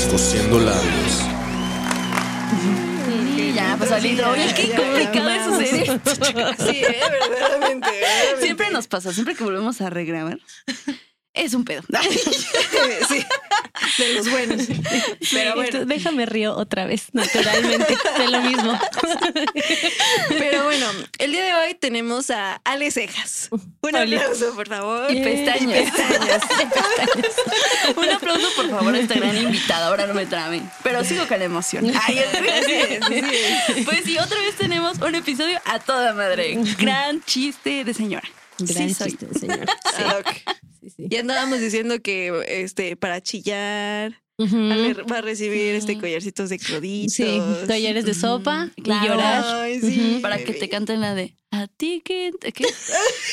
Descosiendo labios. Ya, pues. Oye, qué complicado es suceder esto. Sí, eh, verdaderamente, verdaderamente. Siempre nos pasa, siempre que volvemos a regrabar. Es un pedo. Sí, de los buenos. Pero bueno, Entonces, déjame río otra vez, naturalmente, de lo mismo. pero bueno, el día de hoy tenemos a Ale Cejas. Un aplauso, por favor. Y pestañas. Pestañas. Un aplauso, por favor, a esta gran invitada. Ahora no me traben. Pero sigo con la emoción. Ay, es. Pues sí, otra vez tenemos un episodio a toda madre. Gran chiste de señora. Gran Sí, soy. chiste, señor. Ah, ok. Sí, sí. Y andábamos diciendo que este para chillar Ujú. Ale va a recibir este collarcitos de cloditos. Sí, collares de sopa Claro. y llorar. Ay, sí. Para que te canten la de a ti que ¿qué?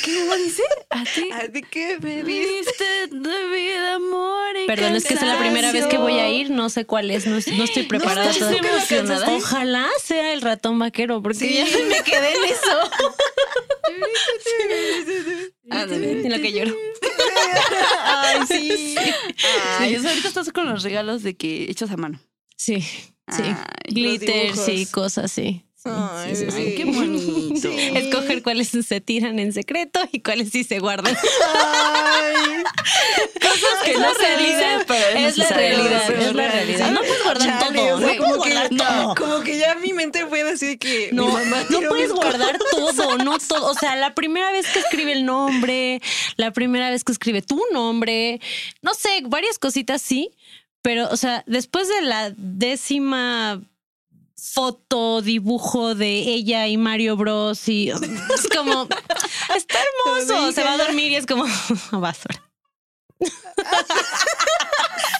¿Cómo dice? A ti ¿A ti qué me viste? de vida, amor y Perdón, es que es la primera vez que voy a ir, no sé cuál es, no, no estoy preparada. Ojalá sea el ratón vaquero, porque Sí. ya me quedé en eso. En lo que lloro. Ay, sí. Ay, eso ahorita estás con los regalos de que hechos a mano. Sí, sí. Ay, y dibujos. cosas, sí. Sí, Ay, sí, sí, sí. sí. Ay, qué bonito. Escoger cuáles se tiran en secreto y cuáles sí se guardan. Ay. Cosas que no se dicen, pero es, la realidad, es la real. realidad. No puedes guardar Chale, todo, o sea, no como puedes que, guardar todo. como que ya mente fue decir que No, mi mamá no puedes guardar todo, no todo. O sea, la primera vez que escribe el nombre, la primera vez que escribe tu nombre, no sé, varias cositas sí, pero, o sea, después de la décima foto, dibujo de ella y Mario Bros. y es como, está hermoso, se va a dormir y es como, basura.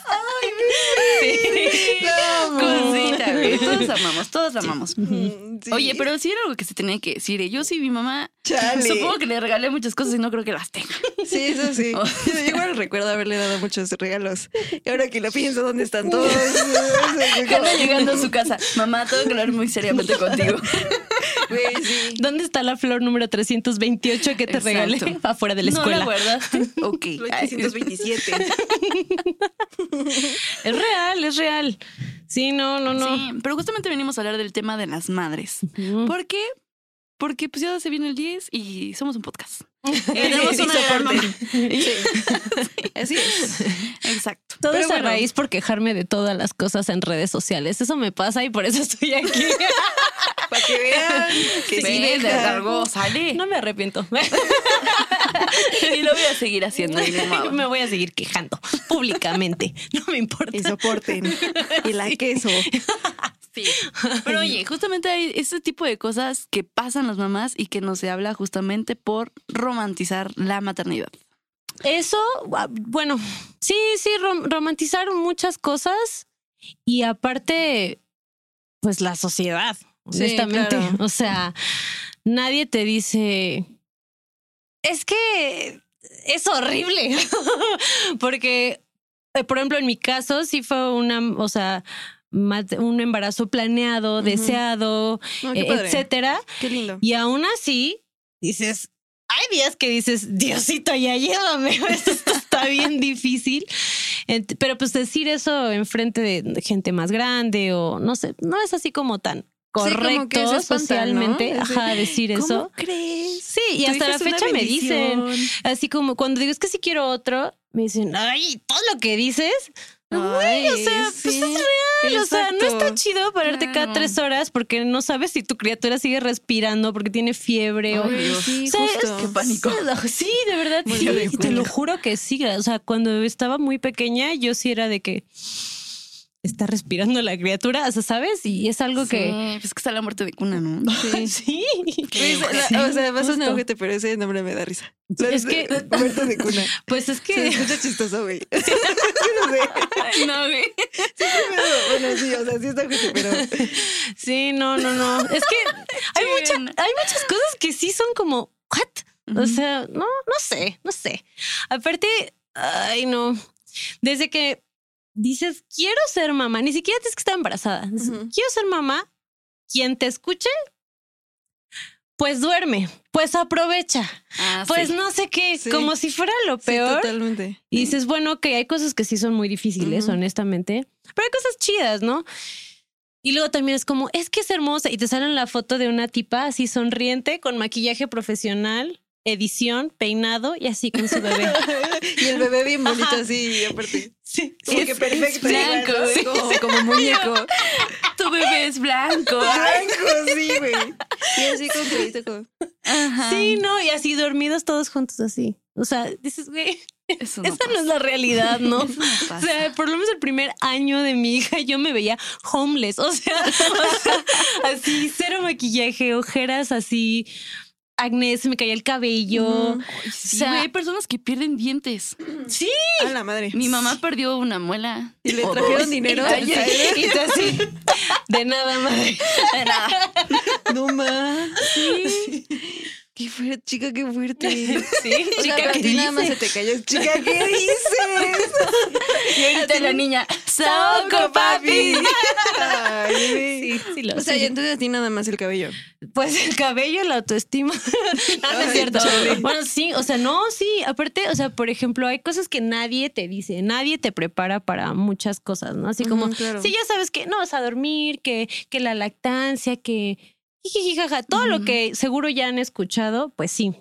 Cosita, güey. Todos amamos, todos amamos. Sí. Oye, pero sí era algo que se tenía que decir. ¿eh? Yo sí, mi mamá, Chale. supongo que le regalé muchas cosas y no creo que las tenga. Sí, eso sí. Oh. Yo igual recuerdo haberle dado muchos regalos. Y ahora que lo pienso, ¿dónde están todos? Anda llegando a su casa. Mamá, tengo que hablar muy seriamente contigo. Sí. ¿Dónde está la flor número 328 que te Exacto. regalé afuera de la ¿No escuela? la guardaste? Ok. Los Ay, 327. Es real, es real. Sí, no, no, no. Sí, pero justamente venimos a hablar del tema de las madres. Mm. ¿Por qué? Porque pues ya se viene el 10 y somos un podcast. Tenemos una. Sí. Así es. Exacto. Todo Pero es a raíz por quejarme de todas las cosas en redes sociales. Eso me pasa y por eso estoy aquí. Para que vean que sí de sale. No me arrepiento. Y lo voy a seguir haciendo. y me voy a seguir quejando públicamente. No me importa. Y soporten. Y la queso. Sí. Pero oye, justamente hay ese tipo de cosas que pasan las mamás y que no se habla justamente por romantizar la maternidad. Eso, ah, bueno, sí, sí, rom- romantizaron muchas cosas y aparte, pues la sociedad, Sí, honestamente. claro. O sea, nadie te dice, es que es horrible, porque, eh, por ejemplo, en mi caso sí fue una, o sea, un embarazo planeado, deseado, qué eh, padre. etcétera. Qué lindo. Y aún así, dices, hay días que dices, Diosito, ya llévame, esto, está bien difícil. Pero pues decir eso enfrente de de gente más grande o no sé, no es así como tan correcto espantan, socialmente, ¿no? Ajá, decir ¿Cómo eso. crees? Sí, y hasta la fecha me dicen, así como cuando digo es que si quiero otro, me dicen, ay, todo lo que dices, Ay, o sea, pues es real, o sea, no está chido pararte cada Claro. tres horas porque no sabes si tu criatura sigue respirando, porque tiene fiebre o Ay. Sí, O sea, justo. es- Qué pánico. Sí, de verdad. Sí, te lo juro que sí. O sea, cuando estaba muy pequeña, yo sí era de que está respirando la criatura, o sea, ¿sabes? Y es algo que... Sí, pues que está la muerte de cuna, ¿no? Sí. sí. La- Sí, o sea, vas a un pero ese nombre me da risa. Es que- Muerto de cuna. Pues es Se que... escucha chistoso, güey. Yo no sé. Ay, no, güey. Pero, bueno, sí, o sea, sí está ojete, pero. Sí, no, no, no. Es que hay, Sí, mucha- hay muchas cosas que sí son como, ¿what? O sea, no, no sé, no sé. Aparte, ay, no. Desde que dices, quiero ser mamá, ni siquiera tienes que estar embarazada. Quiero ser mamá, quien te escuche, pues duerme, pues aprovecha, Ah, pues sí. no sé qué, Sí. como si fuera lo Sí, peor. totalmente. Y dices, bueno, que hay cosas que sí son muy difíciles, honestamente, pero hay cosas chidas, ¿no? Y luego también es como, es que es hermosa y te salen la foto de una tipa así sonriente, con maquillaje profesional, edición, peinado y así con su bebé. y el bebé bien bonito así, aparte. sí, Como sí, que es- perfecto. blanco, ¿no? sí, como, como muñeco. Tu bebé es blanco. Blanco, sí, güey. Y así con pelito como. Ajá. Sí, no, y así dormidos todos juntos así. O sea, dices, güey, Eso no esa no es la realidad, ¿no? O sea, por lo menos el primer año de mi hija yo me veía homeless, o sea, o sea, así cero maquillaje, ojeras así, acné, se me caía el cabello. Ay, sí, o sea- güey, hay personas que pierden dientes. Sí, A la madre. Mi mamá perdió una muela. Y le O trajeron dos. dinero. Y, y tú así, de nada, madre. de nada. No más. Qué fuerte, chica, qué fuerte. Sí, O sea, chica, pero a ¿qué nada más se te cayó. Chica, ¿qué dices? Y ahorita la niña, ¡Soco, papi! Ay. Sí, sí, lo O sea, sí. y entonces a ti nada más el cabello. Pues el cabello, la autoestima. no, no es cierto. chale. Bueno, sí, o sea, no, sí. Aparte, o sea, por ejemplo, hay cosas que nadie te dice, nadie te prepara para muchas cosas, ¿no? Así como, claro. sí, ya sabes que no vas a dormir, que, que la lactancia, que jiji, jaja, todo lo Ujú. que seguro ya han escuchado, pues sí.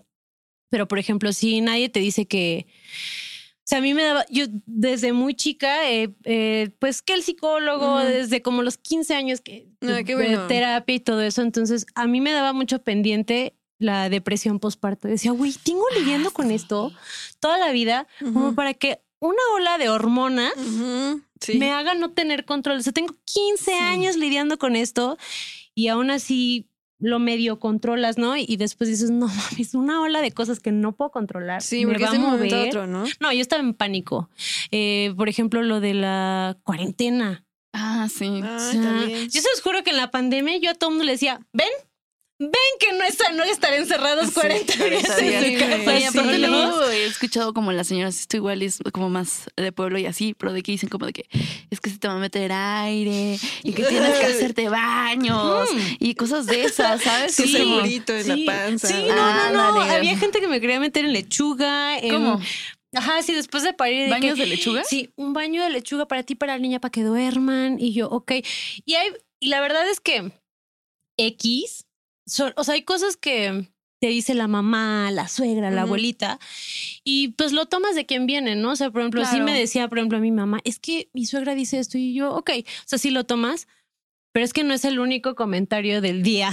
Pero, por ejemplo, si nadie te dice que. O sea, a mí me daba, yo desde muy chica, eh, eh, pues que el psicólogo, Ujú. desde como los 15 años que Ah, qué de bueno. terapia y todo eso, entonces a mí me daba mucho pendiente la depresión postparto. Decía, güey, tengo lidiando con esto toda la vida, como Ujú. para que una ola de hormonas Ujú, Sí. me haga no tener control. O sea, tengo 15 años lidiando con esto y aún así lo medio controlas, ¿no? Y después dices, no mames, una ola de cosas que no puedo controlar. Sí, me porque va a un momento a otro, ¿no? No, yo estaba en pánico. Eh, por ejemplo, lo de la cuarentena. Ah, sí. Ay, O sea, también. Yo se los juro que en la pandemia yo a todo mundo le decía, ven, ven que no es no estar encerrados Sí, 40 días 40 en días, su güey. casa Oye, aparte solos". luego he escuchado como las señoras, esto igual es como más de pueblo y así, pero de que dicen como de que es que se te va a meter aire y que tienes que hacerte baños Mm. y cosas de esas, ¿sabes? Es como- segurito en Sí, la panza. Sí, no, no, no. Había gente que me quería meter en lechuga. en- ¿Cómo? Ajá, sí, después de parir. de ¿Baños que- de lechuga? Sí, un baño de lechuga para ti, para la niña, para que duerman. Y yo, ok. Y, hay, y la verdad es que X, son, o sea, hay cosas que te dice la mamá, la suegra, la abuelita, y pues lo tomas de quien viene, ¿no? O sea, por ejemplo, sí Claro. me decía, por ejemplo, a mi mamá, es que mi suegra dice esto y yo, ok, o sea, sí lo tomas, pero es que no es el único comentario del día.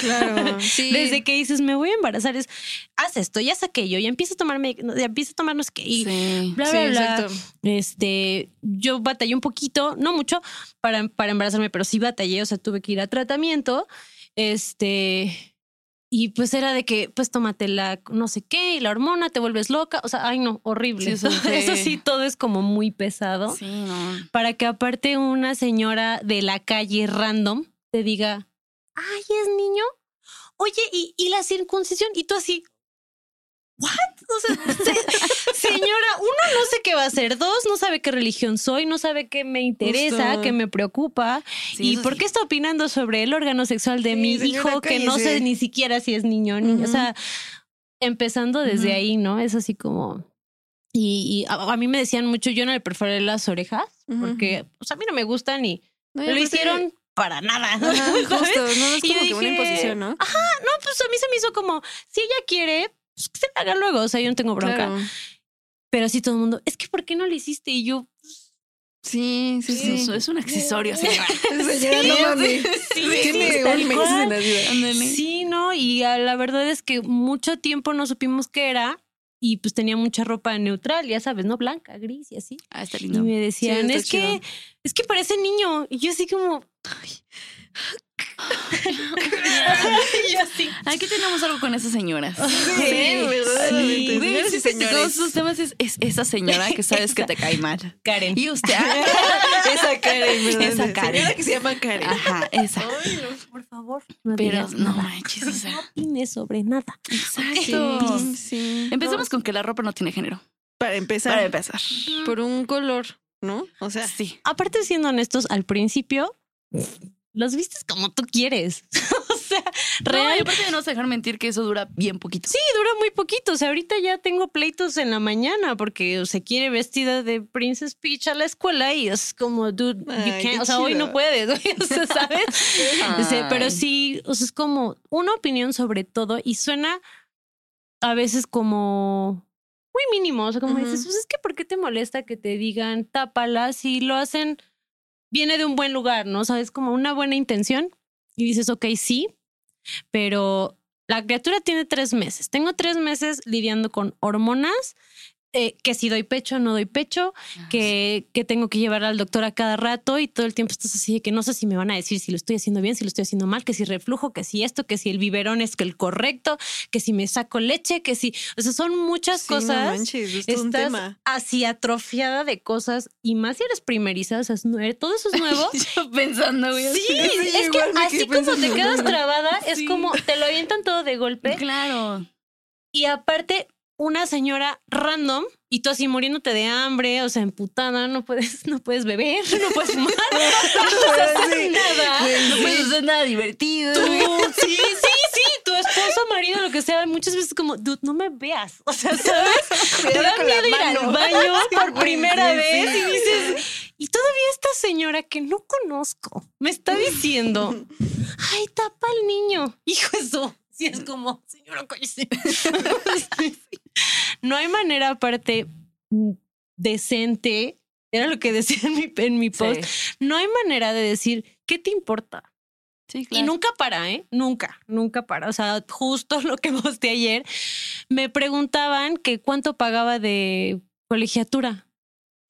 Claro. Sí. Desde que dices, me voy a embarazar, es, haz esto, ya haz aquello, ya empieza a tomarme, ya empieza a tomar no sé qué, y Sí. bla, Sí, bla, bla. exacto. Este, yo batallé un poquito, no mucho, para, para embarazarme, pero sí batallé, o sea, tuve que ir a tratamiento. Este, y pues era de que, pues tómate la no sé qué, y la hormona, te vuelves loca. O sea, ay, no, horrible. Sí, eso fue- Eso sí, todo es como muy pesado. Sí, no. Para que aparte una señora de la calle random te diga, ay, es niño. Oye, ¿y, y la circuncisión? Y tú así, ¿what? O sea, se- señora, uno no sé qué va a hacer, dos, no sabe qué religión soy, no sabe qué me interesa, Justo. qué me preocupa. Sí, ¿Y por sí. qué está opinando sobre el órgano sexual de Sí, mi hijo que no sé ni siquiera si es niño o niña? O Ujú. sea, empezando desde Ujú. ahí, ¿no? Es así como... Y, y a, a mí me decían mucho, yo no le perforé las orejas Ujú. porque pues, a mí no me gustan y No, lo hicieron para nada. Ajá, justo, no es Y yo como que una dije, imposición, ¿no? No, pues a mí se me hizo como, si ella quiere, pues que se la haga luego, o sea, yo no tengo bronca. Claro. Pero sí todo el mundo, es que ¿por qué no lo hiciste? Y yo, Sí, sí, sí. Es un accesorio, señora. Señora, no mames. Sí, no, y ah, la verdad es que mucho tiempo no supimos qué era y pues tenía mucha ropa neutral, ya sabes, ¿no? Blanca, gris y así. Ah, está Y lindo. me decían, es que, es que parece niño. Y yo así como. y yo así. Aquí tenemos algo con esas señoras. Sí, verdaderamente. Sí. Señores. todos temas es, es esa señora que sabes que te cae mal. Karen. Y usted. Esa Karen, ¿verdad? Esa Karen. Señora que se llama Karen. Ajá, esa. Ay, no. por favor, no Pero no nada. manches, o sea. No opines sobre nada. Exacto. Sí, sí. Empezamos con que la ropa no tiene género. Para empezar, Para empezar. por un color, ¿no? O sea, Sí. Aparte, siendo honestos, al principio los vistes como tú quieres. o sea, Real. real. y aparte de no dejar mentir que eso dura bien poquito. Sí, dura muy poquito. O sea, ahorita ya tengo pleitos en la mañana porque se quiere vestida de Princess Peach a la escuela y es como, dude, you can't. O sea, hoy no puedes, güey, o sea, ¿sabes? O sea, pero sí, o sea, es como una opinión sobre todo y suena a veces como muy mínimo. O sea, como dices, pues es que ¿por qué te molesta que te digan tápala si lo hacen? Viene de un buen lugar, ¿no? Sabes, como una buena intención y dices, ok, sí, pero la criatura tiene tres meses. Tengo tres meses lidiando con hormonas, eh, que si doy pecho, no doy pecho, que, que tengo que llevar al doctor a cada rato y todo el tiempo estás así de que no sé si me van a decir si lo estoy haciendo bien, si lo estoy haciendo mal, que si reflujo, que si esto, que si el biberón es el correcto, que si me saco leche, que si, o sea, son muchas sí, no cosas. manches, es todo un Estás tema. así atrofiada de cosas y más si eres primeriza, o sea, todo eso es nuevo. Yo pensando, güey. Sí, Sí, es que así como te quedas trabada, es como te lo avientan todo de golpe. Claro. Y aparte, una señora random y tú así muriéndote de hambre, o sea, emputada, no puedes, no puedes beber, no puedes fumar, no puedes hacer nada. No puedes hacer nada divertido. Tú, sí, sí, sí, tu esposo, marido, lo que sea, muchas veces como, dude, no me veas. O sea, ¿sabes? Te da miedo ir al mano. baño por primera sí, vez sí. y dices, y todavía esta señora que no conozco me está diciendo, ay, tapa al niño. Hijo eso. Sí, es como, señora, cállese. No hay manera aparte decente, era lo que decía en mi, en mi post, no hay manera de decir, ¿qué te importa? Sí, Y claro. nunca para, ¿eh? Nunca, nunca para. O sea, justo lo que posté ayer, me preguntaban que cuánto pagaba de colegiatura.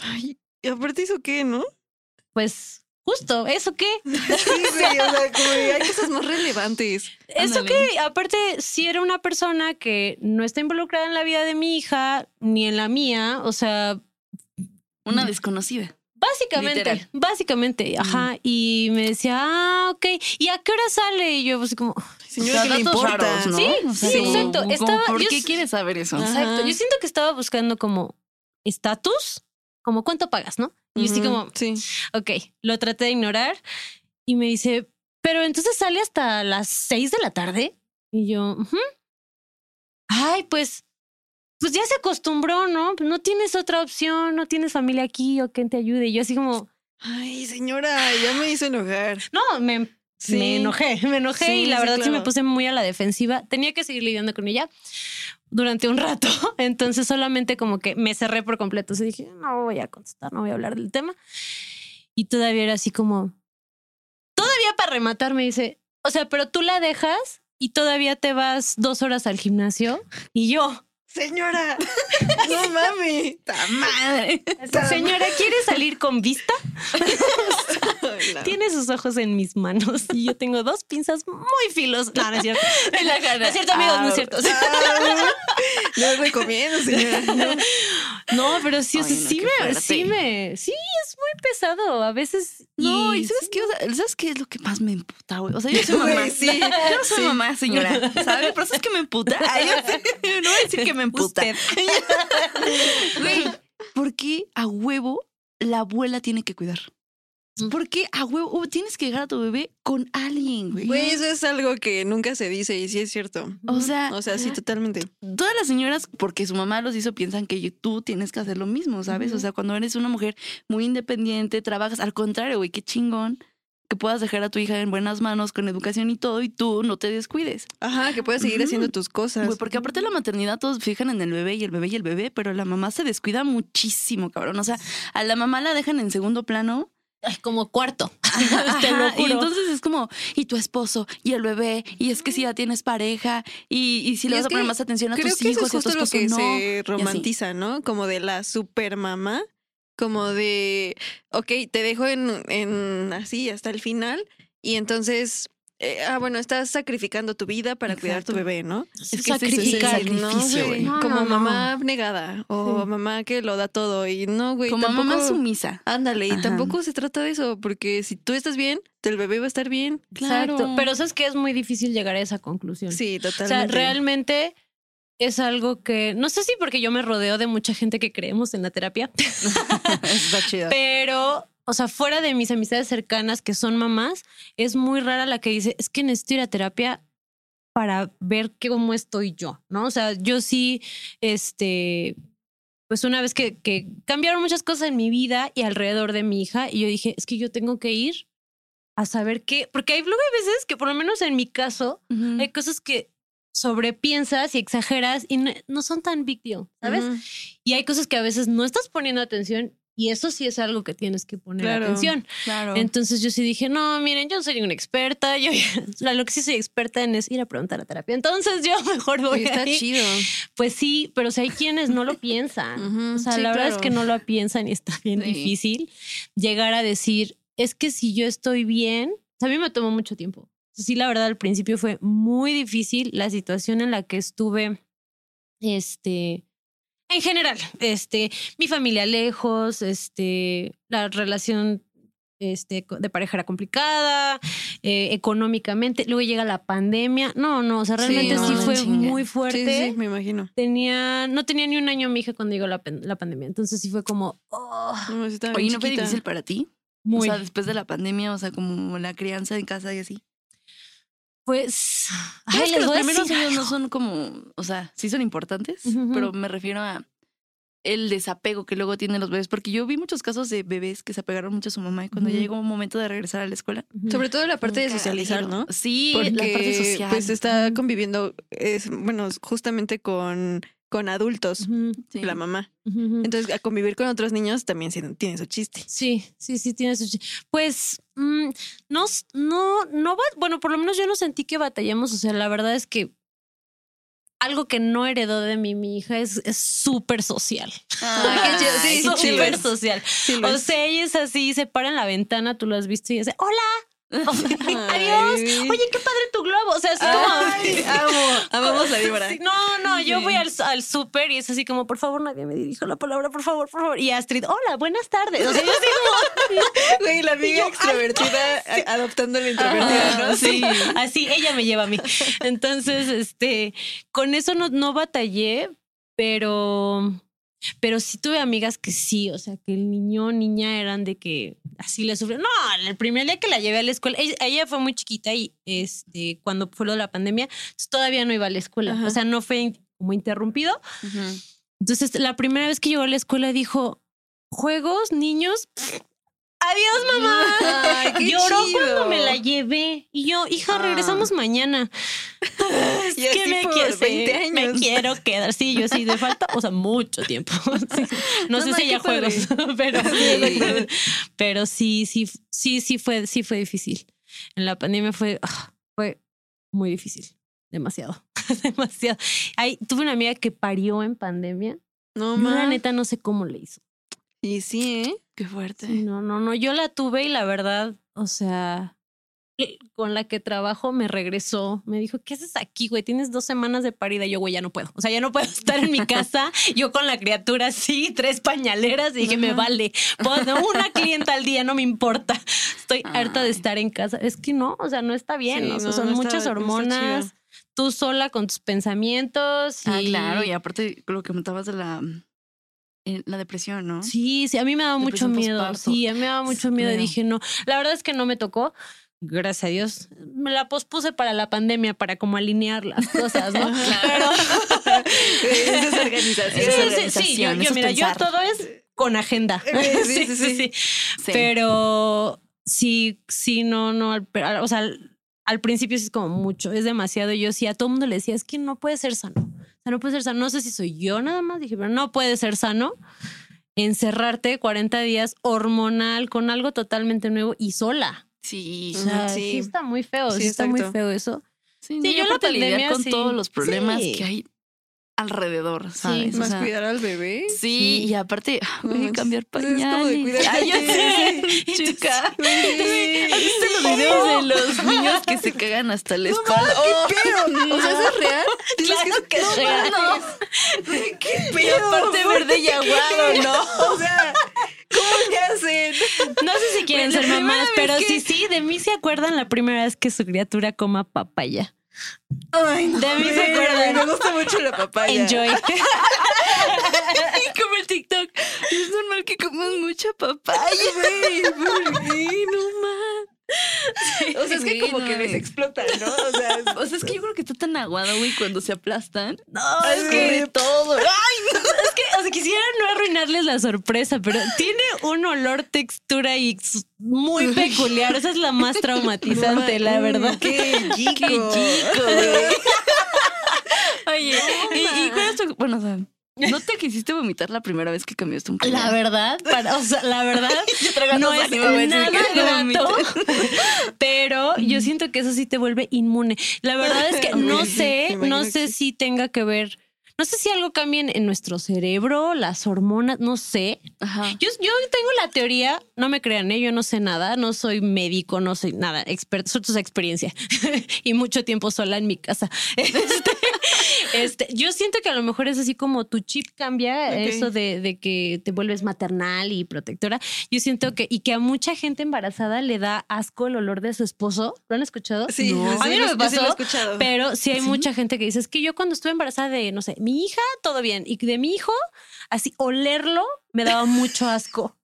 Ay, y aparte eso qué, ¿no? Pues justo, ¿eso qué? Sí, güey, o sea, como hay cosas más relevantes. Eso Ándale. que, aparte, si era una persona que no está involucrada en la vida de mi hija ni en la mía, o sea, Una desconocida. Básicamente, Literal. básicamente, ajá. Y me decía, ah, ok. ¿Y a qué hora sale? Y yo, pues, como, Señora, O ¿qué le importa? raros, ¿no? Sí, O sea, sí, exacto. Estaba- ¿Por yo qué saber eso? Ajá. exacto. Yo siento que estaba buscando como estatus, como cuánto pagas, ¿no? Y yo así como, Sí. ok, lo traté de ignorar y me dice, pero entonces sale hasta las seis de la tarde. Y yo, ay, pues, pues ya se acostumbró, ¿no? No tienes otra opción, no tienes familia aquí o quien te ayude. Y yo así como, Ay, señora, ya me hizo enojar. no, me, Sí. me enojé, me enojé Sí, y la sí, verdad sí me claro. puse muy a la defensiva. Tenía que seguir lidiando con ella durante un rato. Entonces solamente como que me cerré por completo. O sea, dije, no voy a contestar, no voy a hablar del tema. Y todavía era así como, todavía para rematar me dice, o sea, pero tú la dejas y todavía te vas dos horas al gimnasio. Y yo, Señora, no mames. ¡Ta madre! señora, ¿quieres salir con vista? Tiene sus ojos en mis manos y yo tengo dos pinzas muy filos. No, no es cierto. En la cara. No es cierto, amigos, no es cierto. Ah, No recomiendo, señora. No. No, pero sí, o sea, Ay, no, sí me, sí me, sí es muy pesado a veces. No, y ¿sabes sí. qué? O sea, ¿sabes qué es lo que más me emputa, güey? O sea, yo soy mamá. Sí, Yo soy mamá, señora. ¿Sabes? Pero ¿sabes qué me emputa? Ay, yo sé, no voy a decir que me emputa. Güey, ¿por qué a huevo la abuela tiene que cuidar? ¿Por qué a huevo oh, tienes que llegar a tu bebé con alguien, güey? Güey, eso es algo que nunca se dice y sí es cierto. O sea, O sea, sí, totalmente. todas las señoras, porque su mamá los hizo, piensan que tú tienes que hacer lo mismo, ¿sabes? O sea, cuando eres una mujer muy independiente, trabajas, al contrario, güey, qué chingón que puedas dejar a tu hija en buenas manos con educación y todo y tú no te descuides. Ajá, que puedes seguir haciendo tus cosas. Güey, porque aparte de la maternidad todos fijan en el bebé y el bebé y el bebé, pero la mamá se descuida muchísimo, cabrón. O sea, a la mamá la dejan en segundo plano como cuarto. Ajá, Te lo y entonces es como, y tu esposo, y el bebé, y es que si ya tienes pareja, y, y si le Y vas es a poner que más atención a Creo tus que eso hijos es y a tu lo que no. se romantiza, ¿no? Como de la super mamá, como de, ok, te dejo en, en así hasta el final y entonces, eh, ah, bueno, estás sacrificando tu vida para cuidar tu Exacto. bebé, ¿no? Es que Sacrificar, es el No, sacrificio, güey, güey. No, como no, no. mamá abnegada o Sí. mamá que lo da todo y no, güey, Como tampoco... mamá sumisa. Ándale, y tampoco se trata de eso, porque si tú estás bien, el bebé va a estar bien. Exacto. Pero sabes que es muy difícil llegar a esa conclusión. Sí, o sea, totalmente. realmente es algo que no sé si porque yo me rodeo de mucha gente que creemos en la terapia, Está chido. pero o sea, fuera de mis amistades cercanas que son mamás, es muy rara la que dice, es que necesito ir a terapia para ver cómo estoy yo, ¿no? O sea, yo sí, este, pues una vez que, que cambiaron muchas cosas en mi vida y alrededor de mi hija, y yo dije, es que yo tengo que ir a saber qué, porque hay, luego hay veces que por lo menos en mi caso, hay cosas que sobrepiensas y exageras y no, no son tan big deal, ¿sabes? Y hay cosas que a veces no estás poniendo atención y eso sí es algo que tienes que poner Claro. atención. Claro. Entonces yo sí dije, no, miren, yo no soy una experta, yo lo que sí soy experta en es ir a preguntar a terapia. Entonces yo mejor voy Y está ahí. chido. Pues sí, pero si hay quienes no lo piensan. O sea, sí, la verdad es que no lo piensan y está bien Sí. difícil llegar a decir, es que si yo estoy bien, o sea, a mí me tomó mucho tiempo. Sí, la verdad, al principio fue muy difícil la situación en la que estuve, este, en general, este, mi familia lejos, este, la relación este, de pareja era complicada, eh, económicamente, luego llega la pandemia, no, no, o sea, realmente no, sí, no, fue muy Sí, fuerte sí, me imagino. tenía, no tenía ni un año mi hija cuando llegó la, la pandemia. Entonces sí fue como oh, No, sí Oye, ¿no fue difícil para ti? muy. O sea, después de la pandemia, o sea, como la crianza en casa y así. Pues, Ay, que los primeros años no son como, o sea, sí son importantes, pero me refiero a el desapego que luego tienen los bebés, porque yo vi muchos casos de bebés que se apegaron mucho a su mamá y cuando ya llegó un momento de regresar a la escuela. Sobre todo la parte de socializar. ¿no? Sí, Porque la parte social. pues está conviviendo, es, bueno, justamente con, con adultos, Sí. la mamá. Entonces, a convivir con otros niños también tiene su chiste. Sí, sí, sí, tiene su. chi- Pues mm, no, no, no va. Bueno, por lo menos yo no sentí que batallamos. O sea, la verdad es que algo que no heredó de mí mi hija es es súper social. Ah, qué chido. Sí, súper social. Sí, O sea, ella es así, se para en la ventana, tú lo has visto y dice, hola. Adiós. Oye, qué padre tu sea, así Ay, como. amo, amamos la vibra. Sí, no, no, yo Sí. voy al, al súper y es así como, por favor, nadie me dirija la palabra, por favor, por favor. Y Astrid, hola, buenas tardes. O sea, yo así como, Güey, la amiga extrovertida adoptando la introvertida, Ajá, ¿no? Sí, así ella me lleva a mí. Entonces, este, con eso no, no batallé, pero, pero sí tuve amigas que sí, o sea, que el niño o niña eran de que así le sufrió. No, el primer día que la llevé a la escuela, ella, ella fue muy chiquita y este, cuando fue lo de la pandemia, todavía no iba a la escuela. Ajá. O sea, no fue in- como interrumpido. Entonces, la primera vez que llegó a la escuela dijo, juegos, niños, adiós mamá. Ay, qué Lloró chido. cuando me la llevé. Y yo, hija, Ah. regresamos mañana. Es Y así por quiero, 20 sí, me quiero quedar. Sí, yo sí, de falta, o sea, mucho tiempo. Sí. No, No, sé si ella juegos, pero, Sí. pero sí, sí, sí, sí fue, sí fue difícil. En la pandemia fue, ah, fue muy difícil. Demasiado, demasiado. Ay, tuve una amiga que parió en pandemia. No, Yo, la neta, no sé cómo le hizo. Y sí, ¿eh? Qué fuerte. Sí, no, no, no. Yo la tuve y la verdad, o sea, eh, con la que trabajo me regresó. Me dijo, ¿qué haces aquí, güey? Tienes dos semanas de parida. Y yo, güey, ya no puedo. O sea, ya no puedo estar en mi casa. Yo con la criatura así, tres pañaleras. Y dije, me vale. Puedo- una clienta al día, no me importa. Estoy harta de estar en casa. Es que no, o sea, no está bien. Sí, o sea, no, son no muchas está hormonas. Tú sola con tus pensamientos. Ah, claro, y aparte lo que contabas de la, la depresión, ¿no? Sí, sí, a mí me daba mucho Depresión miedo. posparto. Sí, a mí me daba mucho miedo. Y Claro. dije, no, la verdad es que no me tocó. Gracias a Dios. Me la pospuse para la pandemia, para como alinear las cosas, ¿no? Pero Esa es organización. sí, yo, mira, yo todo es con agenda. Sí, sí, sí. Sí. Pero sí, sí, no, no, o sea, al, al principio sí es como mucho, es demasiado. Yo sí a todo mundo le decía, es que no puede ser sano. Sea, no puede ser sano. No sé si soy yo nada más, dije, pero no puede ser sano. encerrarte 40 días hormonal con algo totalmente nuevo y sola. Sí. O sea, Ujú, sí. sí. está muy feo, sí, Sí, está muy feo eso. Sí, y yo la pandemia con todos los problemas que hay alrededor, ¿sabes? O Más sea, cuidar al bebé. Sí, y aparte, No hay que manches. cambiar Es como de pañales. cuidar Ay, yo chica. Sí. ¿Has visto los videos de los niños que se cagan hasta la espalda? ¿Qué pedo? O sea, ¿eso es real? Claro que es real. ¿Qué Y pedo? aparte verde y aguado, ¿no? O sea, ¿cómo le hacen? No sé si quieren ser mamás, pero sí, sí, de mí se acuerdan la primera vez que su criatura coma papaya. Ay, no. De mí se acuerdan. Me gusta mucho la papaya. Enjoy. Como el TikTok. Es normal que comas mucha papaya. Güey, ¿por qué? No más. O sea, es que Sí, como no, que les explota, ¿no? O sea, O sea, es que yo creo que está tan aguado, güey, cuando se aplastan. no, Es que todo. Es que, o sea, quisiera no arruinarles la sorpresa, pero tiene un olor, textura y muy peculiar. Esa es la más traumatizante, la verdad. Qué chico. Qué chico, güey. Oye, ¿y, y cuál es tu- Bueno, o sea, ¿no te quisiste vomitar la primera vez que cambiaste un pañal? La verdad, para, o sea, la verdad, no es nada grato, pero yo siento que eso sí te vuelve inmune. La verdad es que no sé, no sé si tenga que ver, no sé si algo cambia en, nuestro cerebro, las hormonas, no sé. Ajá. Yo, yo tengo la teoría, no me crean, ¿eh? yo no sé nada, no soy médico, no soy nada, experto, solo es experiencia y mucho tiempo sola en mi casa. Este, este, yo siento que a lo mejor es así como tu chip cambia, eso de, de que te vuelves maternal y protectora. Yo siento que, y que a mucha gente embarazada le da asco el olor de su esposo. ¿Lo han escuchado? Sí, No. A mí no me sí lo he pasó, escuchado. Pero sí hay mucha gente que dice, es que yo cuando estuve embarazada de, no sé, mi hija, todo bien. Y de mi hijo, así olerlo me daba mucho asco.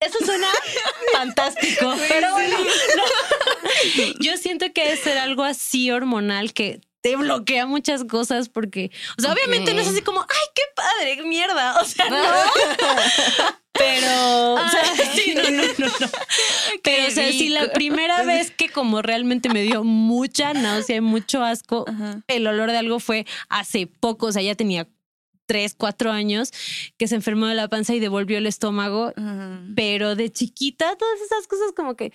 Eso suena fantástico, pero bueno, no. Yo siento que debe ser algo así hormonal que te bloquea muchas cosas porque, o sea, obviamente no es así como, ay, qué padre, mierda, o sea, no. Pero, o sea, sí, no, no, no, no. Pero, o sea, si la rico. primera vez que como realmente me dio mucha náusea y mucho asco, Ajá. el olor de algo fue hace poco, o sea, ya tenía tres, cuatro años que se enfermó de la panza y devolvió el estómago. Ajá. Pero de chiquita, todas esas cosas como que...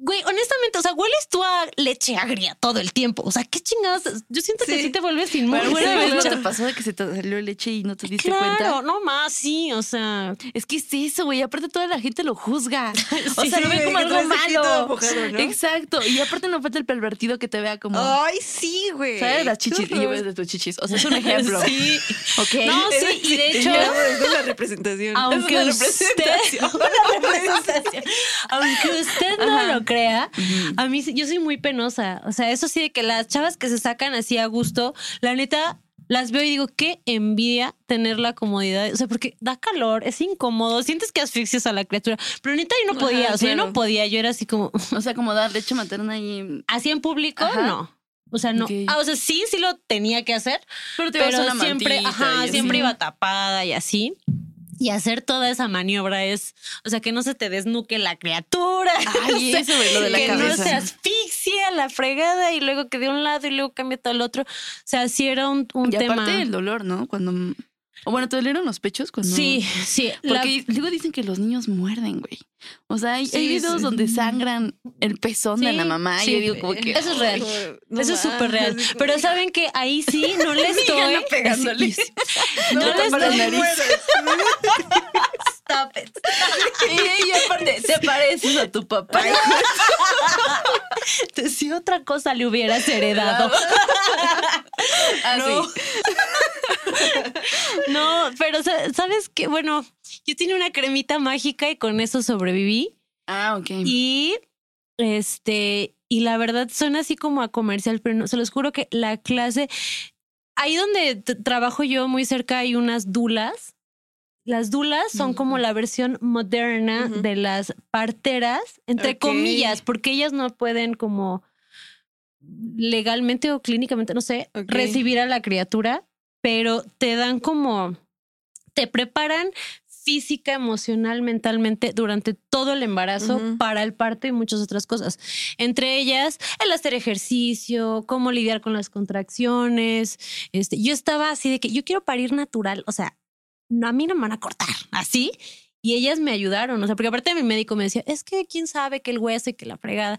Güey, honestamente, o sea, hueles tú a leche agria todo el tiempo. O sea, qué chingados. Yo siento que Sí. te vuelves inmune. Pero bueno, Sí, ¿no mucho. te pasó de que se te salió leche y no te diste Claro, cuenta? no más, sí, o sea. Es que es eso, güey. Aparte toda la gente lo juzga. o Sí, sea, lo ve como algo malo. ¿no? Exacto. Y aparte no falta el pervertido que te vea como... Ay, sí, güey. ¿Sabes? Las chichis. Y yo ves de tus chichis. O sea, es un ejemplo. Sí. Ok. No, sí, y de hecho, es la representación. aunque una usted, representación. Una representación. aunque usted no Ajá. lo crea, a mí yo soy muy penosa. O sea, eso sí de que las chavas que se sacan así a gusto, la neta las veo y digo, qué envidia tener la comodidad. O sea, porque da calor, es incómodo, sientes que asfixias a la criatura. Pero neta yo no Ajá, podía, o sea, yo no podía, yo era así como, O sea, como dar leche materna y... así en público, Ajá. no. O sea, no. Ah, o sea, sí, sí lo tenía que hacer, Pero te pero siempre, ajá, siempre así. iba tapada y así. Y hacer toda esa maniobra es, o sea, que no se te desnuque la criatura. Ay, o sea, eso, güey, lo de la que cabeza. no se asfixia la fregada y luego que de un lado y luego cambia todo el otro. O sea, sí era un, un Y tema. aparte el dolor, ¿no? Cuando... O bueno, ¿te dolieron los pechos cuando...? Sí, sí. la- Porque luego dicen que los niños muerden, güey. O sea, hay, hay Sí, videos sí. donde sangran el pezón de la mamá. sí. Y yo digo como que... Eso es real. No Eso es súper real. Pero saben que ahí sí no le estoy Gana pegándole. No, no le tapas la estoy. Stop it. Y, y aparte, te pareces a tu papá. Si otra cosa le hubieras heredado. Así. No, pero sa- sabes que, bueno, yo tenía una cremita mágica y con eso sobreviví. Ah, ok. Y este, y la verdad suena así como a comercial, pero no, se los juro que la clase, ahí donde trabajo yo muy cerca hay unas dulas. Las dulas son como la versión moderna de las parteras, entre comillas, porque ellas no pueden como legalmente o clínicamente, no sé, recibir a la criatura, pero te dan como, te preparan física, emocional, mentalmente durante todo el embarazo para el parto y muchas otras cosas. Entre ellas, el hacer ejercicio, cómo lidiar con las contracciones. Este, yo estaba así de que yo quiero parir natural, o sea, no, a mí no me van a cortar, así. Y ellas me ayudaron, o sea, porque aparte mi médico me decía, es que quién sabe que el hueso y que la fregada.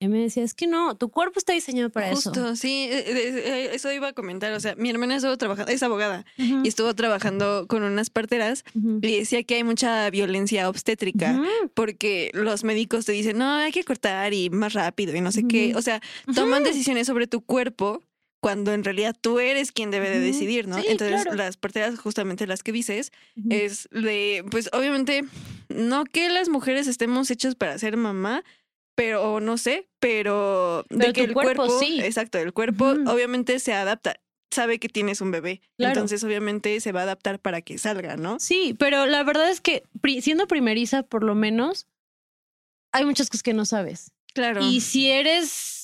Y me decía, es que no, tu cuerpo está diseñado para Justo, eso. sí, eh, eh, eso iba a comentar. O sea, mi hermana estuvo trabajando, es abogada, y estuvo trabajando con unas parteras ujú. y decía que hay mucha violencia obstétrica. Porque los médicos te dicen, no, hay que cortar y más rápido y no sé qué. O sea, toman decisiones sobre tu cuerpo cuando en realidad tú eres quien debe de decidir, ¿no? Sí, Entonces, claro. las parteras, justamente las que dices, es de, pues obviamente, no que las mujeres estemos hechas para ser mamá, pero no sé, pero, de Pero que tu el cuerpo cuerpo, sí. exacto, el cuerpo obviamente se adapta, sabe que tienes un bebé, Claro. entonces obviamente se va a adaptar para que salga, ¿no? Sí, pero la verdad es que siendo primeriza, por lo menos, hay muchas cosas que no sabes. Claro. Y si eres.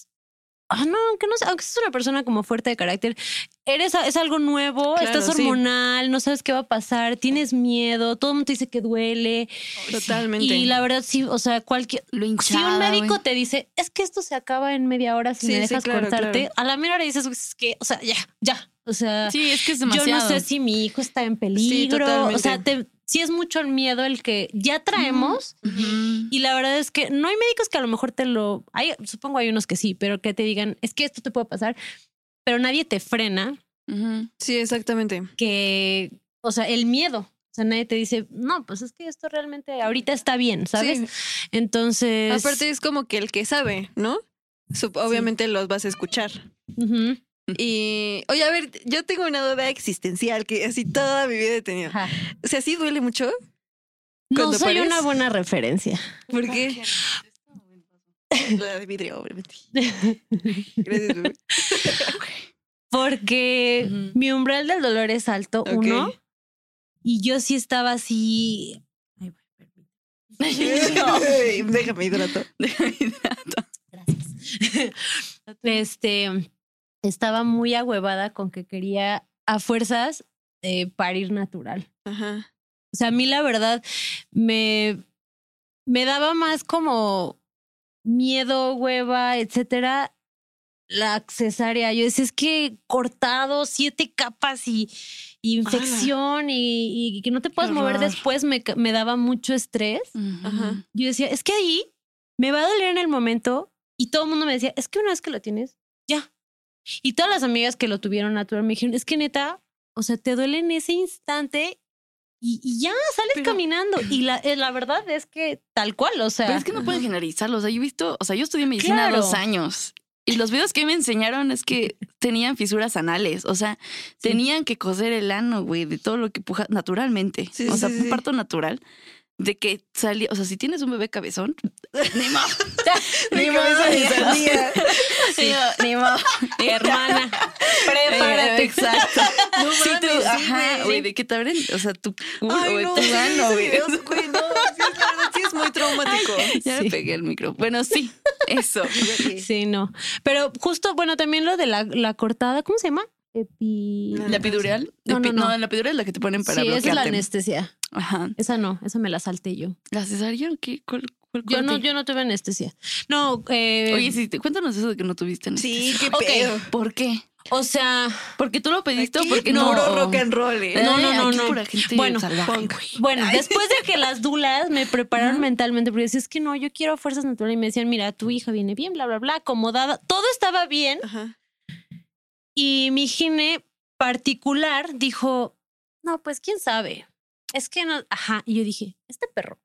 Ah, no, aunque no sé, aunque seas una persona como fuerte de carácter, eres es algo nuevo, Claro, estás sí. hormonal, no sabes qué va a pasar, tienes miedo, todo el mundo te dice que duele. Totalmente. Y la verdad, sí, o sea, cualquier. Lo Si un médico te dice, es que esto se acaba en media hora si Sí, me sí, dejas claro, cortarte, claro. a la mera hora dices, "Pues es que, o sea, ya, ya. O sea, Sí, es que es yo no sé si mi hijo está en peligro. o sea, te, sí es mucho el miedo el que ya traemos. Y la verdad es que no hay médicos que a lo mejor te lo. Hay, supongo hay unos que sí, pero que te digan, es que esto te puede pasar. Pero nadie te frena. Sí, exactamente. que. O sea, el miedo. O sea, nadie te dice, no, pues es que esto realmente ahorita está bien, ¿sabes? Sí. Entonces. Aparte es como que el que sabe, ¿no? Obviamente los vas a escuchar. Y, oye, a ver, yo tengo una duda existencial que así toda mi vida he tenido. ajá. O sea, ¿sí duele mucho? No ¿Cuando soy pares? una buena referencia. ¿Por qué? La de vidrio, obviamente. Gracias. Porque mi umbral del dolor es alto, uno. Y yo sí estaba así. Ay, güey, permíteme. Déjame hidrato. Gracias. este estaba muy ahuevada con que quería a fuerzas eh, parir natural. Ajá. O sea, a mí la verdad me, me daba más como miedo, hueva, etcétera, la cesárea. Yo decía, es que cortado, siete capas y, y infección y, y que no te puedas mover después me, daba mucho estrés. Ajá. Yo decía, es que ahí me va a doler en el momento. Y todo el mundo me decía, es que una vez que lo tienes, ya. Y todas las amigas que lo tuvieron natural me dijeron, es que neta, o sea, te duele en ese instante y, y ya sales Pero- caminando. Y la, eh, la verdad es que tal cual, o sea. Pero es que no pueden generalizarlo. O sea, yo he visto, o sea, yo estudié medicina Claro. dos años y los videos que me enseñaron es que tenían fisuras anales. O sea, tenían que coser el ano, güey, de todo lo que puja naturalmente. Sí, o sea, sí, un sí. parto natural. De que salía, o sea, si tienes un bebé cabezón, ni modo. Mi cabeza de sandía. Sí, ni modo. hermana, prepárate. Exacto. No Sí, tú, sí, ajá, güey. de que te abren, o sea, tu culo, Ay, no, tu sí, ano, esos güey. no, sí, es, la verdad, sí es muy traumático. Ya Sí. le pegué el micro. Bueno, sí, eso. Sí, no. Pero justo, bueno, también lo de la, la cortada, ¿cómo se llama? Epi... La ¿La epidural? No, no, Epi- no. la epidural es la que te ponen para sí, esa es la bloquearte. anestesia. Ajá. Esa no, esa me la salté yo. ¿La cesárea o qué? ¿Cuál, cuál Yo no, yo no tuve anestesia. No, eh, Oye, sí, cuéntanos eso de que no tuviste anestesia. Sí, qué pedo. ¿Por qué? o sea, ¿Porque tú lo pediste o porque no? puro rock and roll, ¿eh? No, no, Ay, no, no. pura gente Bueno, salvaje, bueno, después de que las dulas me prepararon mentalmente, porque decía, es que no, yo quiero fuerzas naturales y me decían, mira, tu hija viene bien, bla, bla, bla, acomodada, todo estaba bien Ajá. y mi gine particular dijo, no, pues quién sabe, es que no, ajá, y yo dije, este perro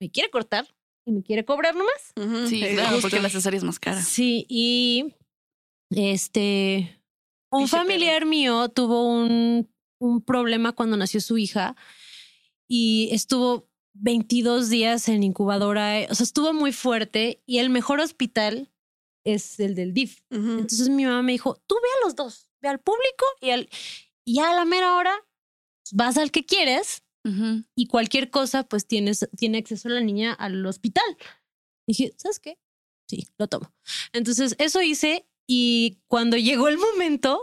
me quiere cortar y me quiere cobrar nomás. Sí, claro, justo. porque la cesárea es más cara. Sí, y este, un familiar mío tuvo un, un problema cuando nació su hija y estuvo 22 días en incubadora, eh, o sea, estuvo muy fuerte y el mejor hospital es el del DIF. Entonces mi mamá me dijo, tú ve a los dos, ve al público y, al, y ya a la mera hora vas al que quieres Y cualquier cosa, pues tienes, tiene acceso la niña al hospital. Dije, ¿sabes qué? Sí, lo tomo. Entonces, eso hice y cuando llegó el momento,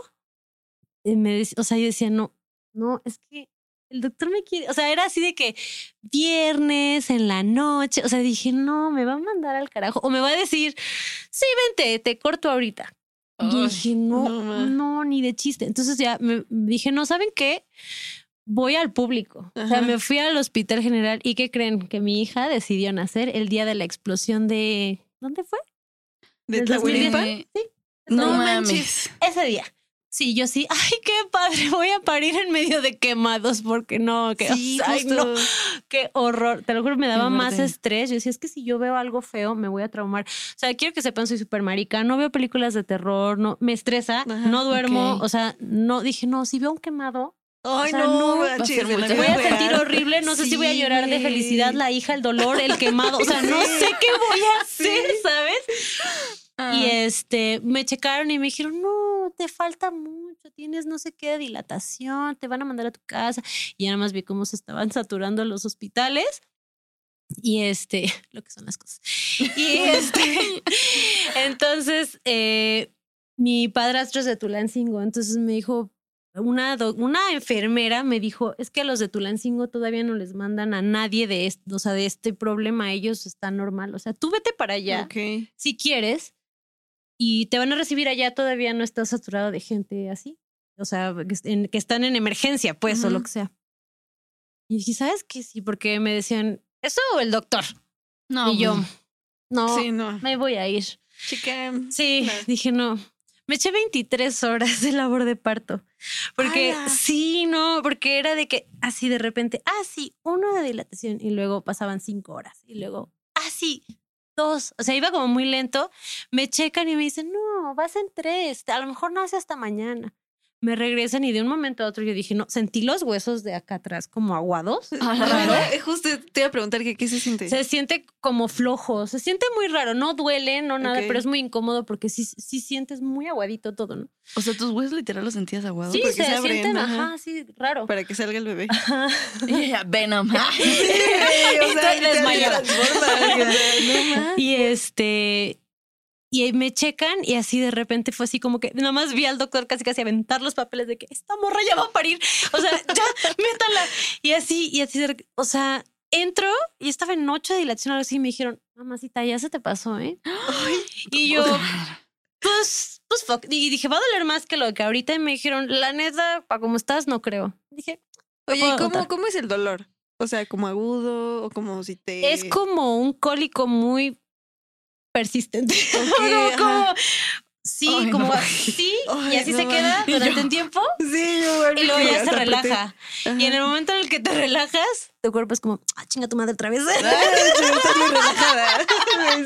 eh, me o sea, yo decía, no, no, es que el doctor me quiere, o sea, era así de que viernes en la noche, o sea, dije, no, me va a mandar al carajo, o me va a decir, sí, vente, te corto ahorita. Y dije, no, no, ni de chiste. Entonces ya me dije, no, ¿saben qué? Voy al público. O sea, me fui al hospital general y ¿qué creen? Que mi hija decidió nacer el día de la explosión de... ¿Dónde fue? ¿De del Tlahuelipa? 2010. Eh, No No manches. mames. Ese día. Sí, yo sí. Ay, qué padre. Voy a parir en medio de quemados porque no, que Sí, ay, justo. no, qué horror. Te lo juro, me daba más estrés. Yo decía, es que si yo veo algo feo, me voy a traumar. O sea, quiero que sepan, soy súper marica. No veo películas de terror, no, me estresa, Ajá, no duermo. O sea, no, dije, no, si veo un quemado, Ay, O sea, no, no, manches, voy a sentir horrible. No sé si voy a llorar de felicidad, la hija, el dolor, el quemado. O sea, no sé qué voy a hacer, ¿sabes? Ah. Y este, me checaron y me dijeron, no, te falta mucho, tienes no sé qué de dilatación, te van a mandar a tu casa. Y ya nada más vi cómo se estaban saturando los hospitales. Y este, lo que son las cosas. Y este, entonces, eh, mi padrastro es de Tulancingo, entonces me dijo, una, una enfermera me dijo, es que a los de Tulancingo todavía no les mandan a nadie de esto, o sea, de este problema, ellos están normal. O sea, tú vete para allá Ok. si quieres y te van a recibir allá, todavía no estás saturado de gente así. O sea, que, est- en- que están en emergencia, pues, o lo que sea. Y dije, ¿sabes qué? Sí, porque me decían, ¿eso o el doctor? No, y yo, no, Sí, no. me voy a ir. Chica. Sí, No. dije, no. Me eché 23 horas de labor de parto. Porque sí, no, porque era de que así de repente, ah, sí, uno de dilatación y luego pasaban cinco horas y luego, ah, sí, dos. O sea, iba como muy lento. Me checan y me dicen, no, vas en tres, a lo mejor no hace hasta mañana. Me regresan y de un momento a otro yo dije, no, sentí los huesos de acá atrás como aguados. Ajá, raro. eh, Justo te iba a preguntar que qué se siente. Se siente como flojo, se siente muy raro, no duele, no nada, pero es muy incómodo porque sí, sí sientes muy aguadito todo, ¿no? O sea, tus huesos literal los sentías aguados. Sí, se, se abren, sienten, ajá. ajá, sí, raro. Para que salga el bebé. Ajá. No más. Y este. Y me checan y así de repente fue así como que nada más vi al doctor casi casi aventar los papeles de que esta morra ya va a parir. O sea, ya, métala. Y así, y así, de- o sea, entro y estaba en ocho de dilatación o algo así y me dijeron, mamacita, ya se te pasó, ¿eh? y yo, pues, pues fuck. Y dije, va a doler más que lo que ahorita. Y me dijeron, la neta, para como estás, no creo. Dije, Oye, ¿y cómo, contar. cómo es el dolor? O sea, como agudo o como si te. es como un cólico muy persistente. Como, sí, Ay, como no. sí, y así no se queda durante un tiempo Sí, yo y luego ya se relaja. Y en el momento en el que te relajas, tu cuerpo es como, ah, chinga tu madre otra vez. Ay, sí, estás muy relajada.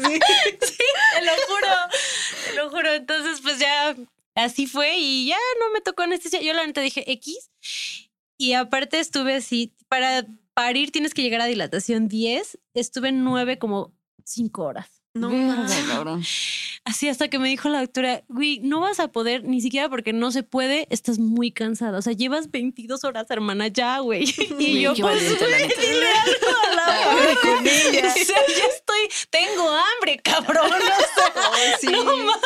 Sí. te lo juro, te lo juro. Entonces, pues ya así fue y ya no me tocó anestesia. Yo la neta dije X. Y aparte estuve así, para parir tienes que llegar a dilatación 10. Estuve en 9 como 5 horas. No Verga. Así hasta que me dijo la doctora, güey, no vas a poder ni siquiera porque no se puede, estás muy cansada. O sea, llevas 22 horas, hermana, ya, güey. Y yo, pues, la güey, neta. dile algo a la Habla güey. con ella. O sea, ya tengo hambre, cabrón. O sea, Ay, sí. no más.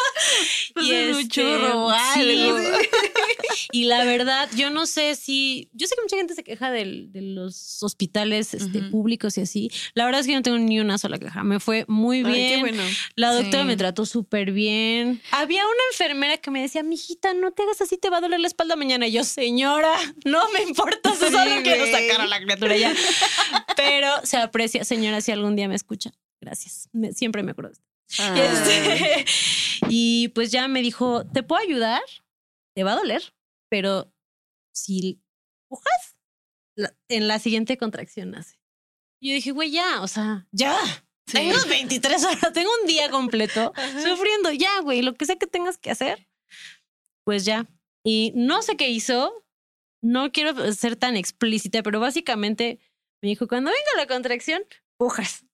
Pues Y es un este, churro, sí, algo. Y la verdad, yo no sé si. Yo sé que mucha gente se queja de los hospitales este, públicos y así. La verdad es que yo no tengo ni una sola queja. Me fue muy Ay, bien. qué bueno. La doctora Sí. me trató súper bien. Había una enfermera que me decía, mijita, no te hagas así, te va a doler la espalda mañana. Y yo, señora, no me importa, solo quiero sacar a la criatura ya. Pero se aprecia, señora, si algún día me escucha. Gracias. Me- siempre me acuerdo. de esto. Ay. Este, y pues ya me dijo, ¿te puedo ayudar? Te va a doler, pero si pujas, la- en la siguiente contracción nace. Y yo dije, güey, ya, o sea, ya. Sí. Tengo 23 horas, tengo un día completo sufriendo, ya, güey, lo que sea que tengas que hacer, pues ya. Y no sé qué hizo, no quiero ser tan explícita, pero básicamente me dijo, cuando venga la contracción, pujas.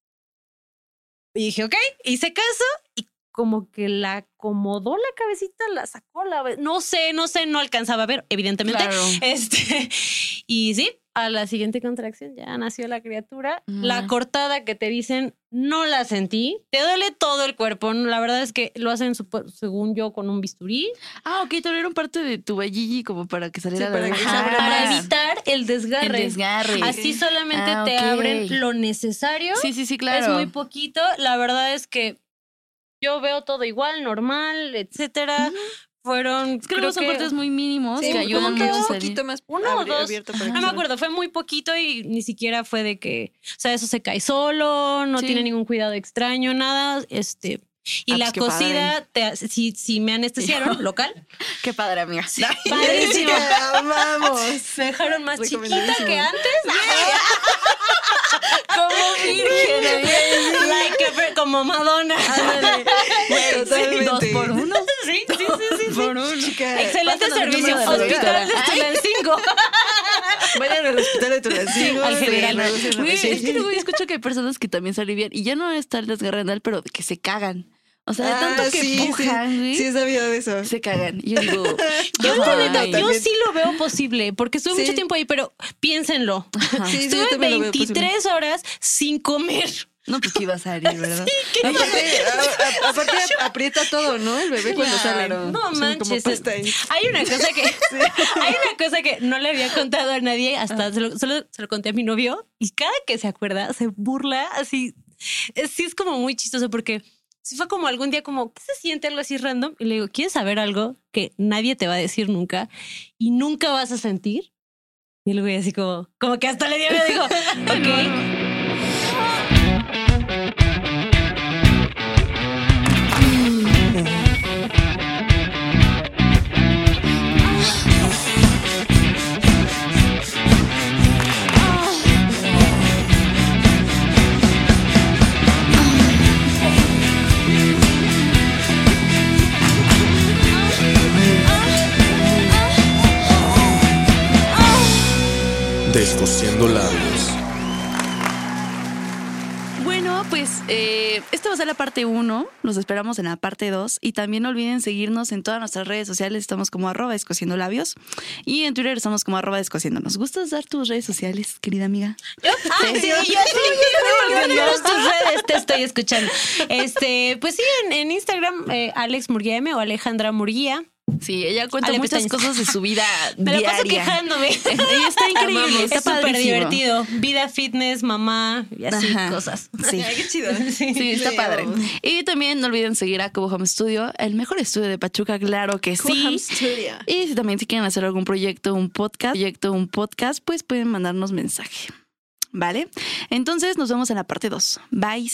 Y dije, ok, hice caso y como que la acomodó la cabecita, la sacó, la... No sé, no sé, no alcanzaba a ver, evidentemente. Claro. Este, y sí, a la siguiente contracción ya nació la criatura. La cortada que te dicen, no la sentí. Te duele todo el cuerpo. La verdad es que lo hacen, según yo, con un bisturí. Ah, ok, te abrieron parte de tu valligi como para que saliera Sí, la para que bebé. se abra Para más. evitar el desgarre. el desgarre. Así solamente Ah, te abren lo necesario. Sí, sí, sí, claro. Es muy poquito. La verdad es que yo veo todo igual, normal, etcétera. Fueron. Es que creo luego son que- cortes muy mínimos Sí, que ayudan mucho un poquito más Uno o dos. No me acuerdo, fue muy poquito y ni siquiera fue de que, o sea, eso se cae solo, no Sí. tiene ningún cuidado extraño, nada, este. Y Ah, la pues cocida, te, si, si me anestesiaron, local, Qué padre, amiga. padrísimo. Vamos. Me dejaron más chiquita que antes. Como virgen. Like a- como Madonna. Totalmente. Dos por uno. Sí, sí, sí, sí. sí. Por uno. Servicio. de Hospital de. Tulancingo. Vayan al hospital de Tulancingo. Al general. Güey, es que luego yo escucho que hay personas que también se alivian y ya no está el desgarrenal, pero que se cagan. O sea, de Ah, tanto que sí, sí. empujan, güey, Sí, he sabido de eso. se cagan. Yo digo, Yo, neta, sí lo veo posible, porque estuve Sí. mucho tiempo ahí, pero piénsenlo. Sí, sí, Estuve también lo veo posible. 23 horas sin comer. No, pues que iba a salir, ¿verdad? Aparte, a- a- aparte aprieta todo, ¿no? El bebé cuando sale. Claro. No Son como manches. Hay una cosa que hay una cosa que no le había contado a nadie, hasta se lo, solo se lo conté a mi novio, y cada que se acuerda se burla así. Es- Sí, es como muy chistoso porque si fue como algún día como, ¿qué se siente algo así random? Y le digo, ¿quieres saber algo que nadie te va a decir nunca y nunca vas a sentir? Y el güey así como, como que hasta le dio dijo, ok. Labios. Bueno, pues eh, esta va a ser la parte 1. Los esperamos en la parte 2. Y también no olviden seguirnos en todas nuestras redes sociales. Estamos como arroba descosiendo labios. Y en Twitter estamos como arroba descosiendo. ¿Nos gustas dar tus redes sociales, querida amiga? Ah, sí, yo sí, yo tus redes te estoy escuchando. Este, pues sí, en, en Instagram, eh, Alex Murguía M o Alejandra Murguía. Sí, ella cuenta Ale muchas pestañas. cosas de su vida Me la paso quejándome. Ella está increíble, Amamos. está es súper divertido. Vida, fitness, mamá y así Ajá. cosas. Sí. Ay, qué chido. Sí. Sí, está Sí, padre. Y también no olviden seguir a Cubo Home Studio, el mejor estudio de Pachuca, claro que Cool Home sí. Studio. Y si también si quieren hacer algún proyecto, un podcast, proyecto, un podcast, pues pueden mandarnos mensaje. ¿Vale? Entonces nos vemos en la parte 2. Bye.